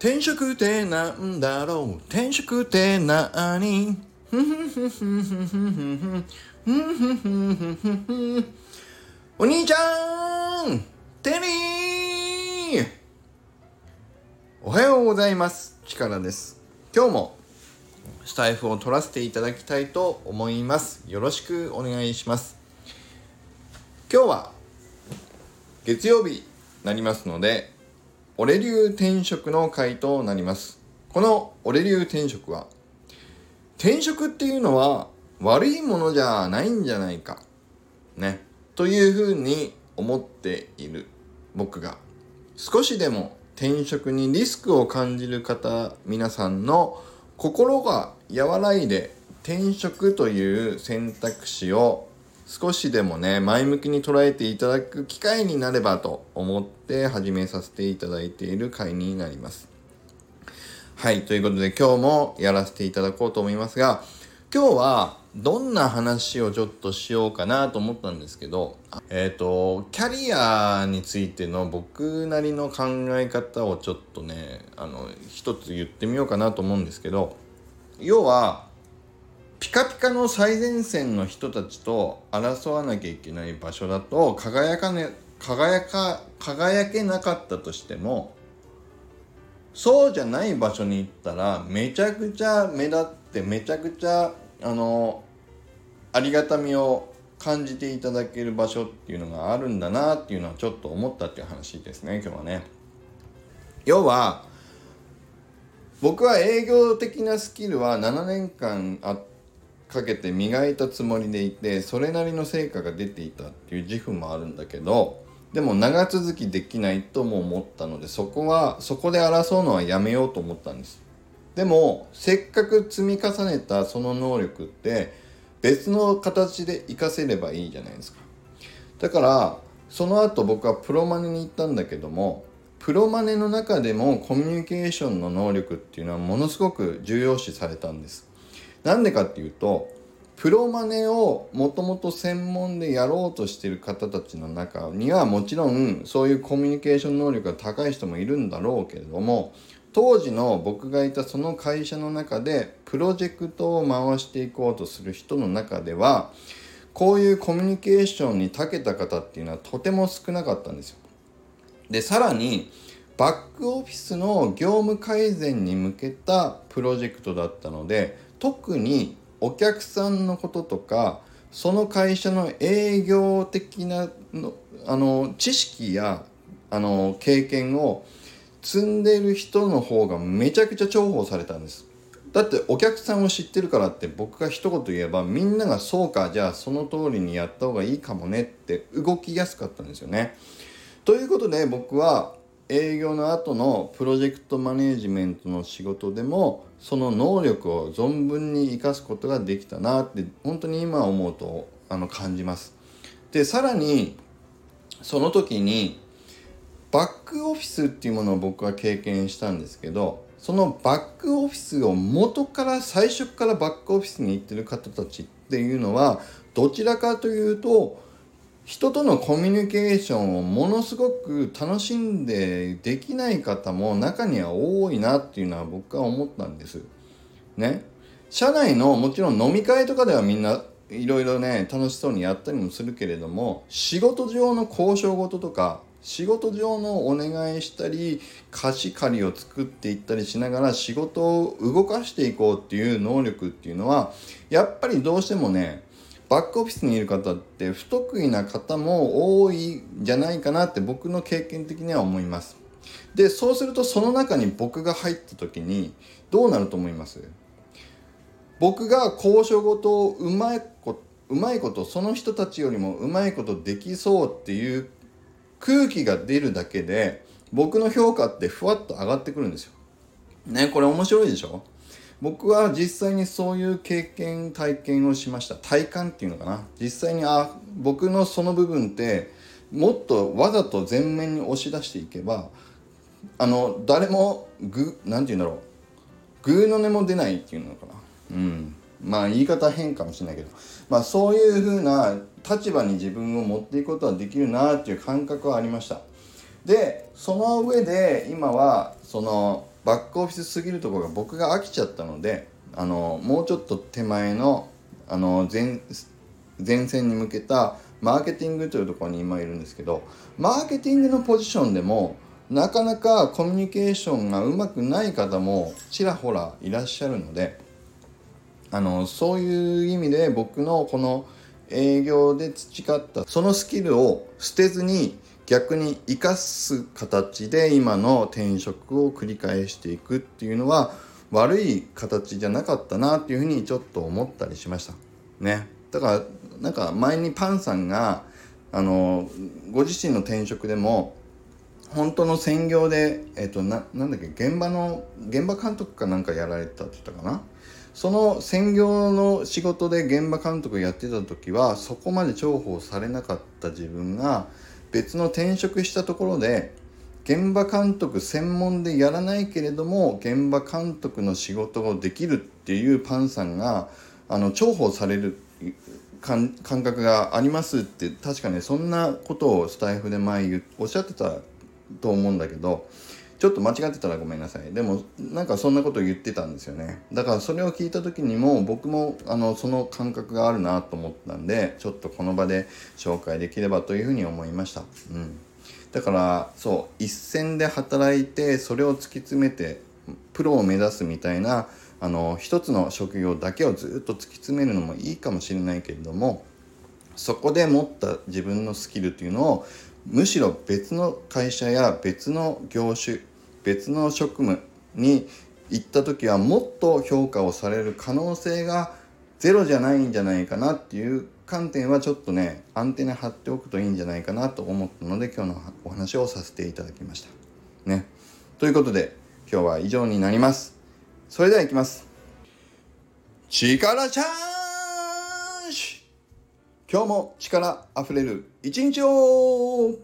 転職ってなんだろう？転職ってなに お兄ちゃんテリー！おはようございます。チカラです。今日もスタイフを取らせていただきたいと思います。よろしくお願いします。今日は月曜日になりますので俺流転職の回となります。この俺流転職は転職っていうのは悪いものじゃないんじゃないかねというふうに思っている僕が。少しでも転職にリスクを感じる方皆さんの心が和らいで転職という選択肢を少しでもね前向きに捉えていただく機会になればと思って始めさせていただいている回になります。はいということで今日もやらせていただこうと思いますが今日はどんな話をちょっとしようかなと思ったんですけどえっ、ー、とキャリアについての僕なりの考え方をちょっとねあの一つ言ってみようかなと思うんですけど要はピカピカの最前線の人たちと争わなきゃいけない場所だと輝かね輝か輝けなかったとしてもそうじゃない場所に行ったらめちゃくちゃ目立ってめちゃくちゃあのありがたみを感じていただける場所っていうのがあるんだなっていうのはちょっと思ったっていう話ですね今日はね。要は僕は営業的なスキルは7年間あってかけて磨いたつもりでいてそれなりの成果が出ていたっていう自負もあるんだけどでも長続きできないとも思ったのでそこはそこで争うのはやめようと思ったんです。でもせっかく積み重ねたその能力って別の形で活かせればいいじゃないですか。だからその後僕はプロマネに行ったんだけどもプロマネの中でもコミュニケーションの能力っていうのはものすごく重要視されたんです。なんでかっていうとプロマネをもともと専門でやろうとしてる方たちの中にはもちろんそういうコミュニケーション能力が高い人もいるんだろうけれども当時の僕がいたその会社の中でプロジェクトを回していこうとする人の中ではこういうコミュニケーションに長けた方っていうのはとても少なかったんですよ。でさらにバックオフィスの業務改善に向けたプロジェクトだったので特にお客さんのこととかその会社の営業的なのあの知識やあの経験を積んでいる人の方がめちゃくちゃ重宝されたんですだってお客さんを知ってるからって僕が一言言えばみんながそうかじゃあその通りにやった方がいいかもねって動きやすかったんですよね。ということで僕は営業の後のプロジェクトマネジメントの仕事でもその能力を存分に生かすことができたなって本当に今思うとあの感じます。でさらにその時にバックオフィスっていうものを僕は経験したんですけどそのバックオフィスを元から最初からバックオフィスに行ってる方たちっていうのはどちらかというと人とのコミュニケーションをものすごく楽しんでできない方も中には多いなっていうのは僕は思ったんです。ね。社内のもちろん飲み会とかではみんないろいろね楽しそうにやったりもするけれども仕事上の交渉事とか仕事上のお願いしたり貸し借りを作っていったりしながら仕事を動かしていこうっていう能力っていうのはやっぱりどうしてもねバックオフィスにいる方って不得意な方も多いんじゃないかなって僕の経験的には思います。でそうするとその中に僕が入った時にどうなると思います？僕が交渉事をうまいこうまいことその人たちよりもうまいことできそうっていう空気が出るだけで僕の評価ってふわっと上がってくるんですよ。ねこれ面白いでしょ？僕は実際にそういう経験体験をしました。体感っていうのかな。実際にあ僕のその部分ってもっとわざと前面に押し出していけばあの誰もぐなんて言うんだろう。グーの音も出ないっていうのかな。うん。まあ言い方変かもしれないけど。まあそういう風な立場に自分を持っていくことはできるなっていう感覚はありました。でその上で今はそのバックオフィスすぎるところが僕が飽きちゃったのであのもうちょっと手前のあの前前線に向けたマーケティングというところに今いるんですけどマーケティングのポジションでもなかなかコミュニケーションがうまくない方もちらほらいらっしゃるのであのそういう意味で僕のこの営業で培ったそのスキルを捨てずに逆に生かす形で今の転職を繰り返していくっていうのは悪い形じゃなかったなっていうふうにちょっと思ったりしました。ね。だからなんか前にパンさんがあのご自身の転職でも本当の専業でえっとななんだっけ現場の現場監督かなんかやられたって言ったかな？その専業の仕事で現場監督やってた時はそこまで重宝されなかった自分が別の転職したところで現場監督専門でやらないけれども現場監督の仕事をできるっていうパンさんがあの重宝される感覚がありますって確かねそんなことをスタイフで前おっしゃってたと思うんだけどちょっと間違ってたらごめんなさい。でもなんかそんなこと言ってたんですよね。だからそれを聞いた時にも僕もあのその感覚があるなと思ったんでちょっとこの場で紹介できればというふうに思いました。うん。だからそう一線で働いてそれを突き詰めてプロを目指すみたいなあの一つの職業だけをずっと突き詰めるのもいいかもしれないけれどもそこで持った自分のスキルっていうのをむしろ別の会社や別の業種別の職務に行った時はもっと評価をされる可能性がゼロじゃないんじゃないかなっていう観点はちょっとねアンテナ張っておくといいんじゃないかなと思ったので今日のお話をさせていただきました。ね。ということで今日は以上になります。それではいきます。力チャージ今日も力あふれる一日を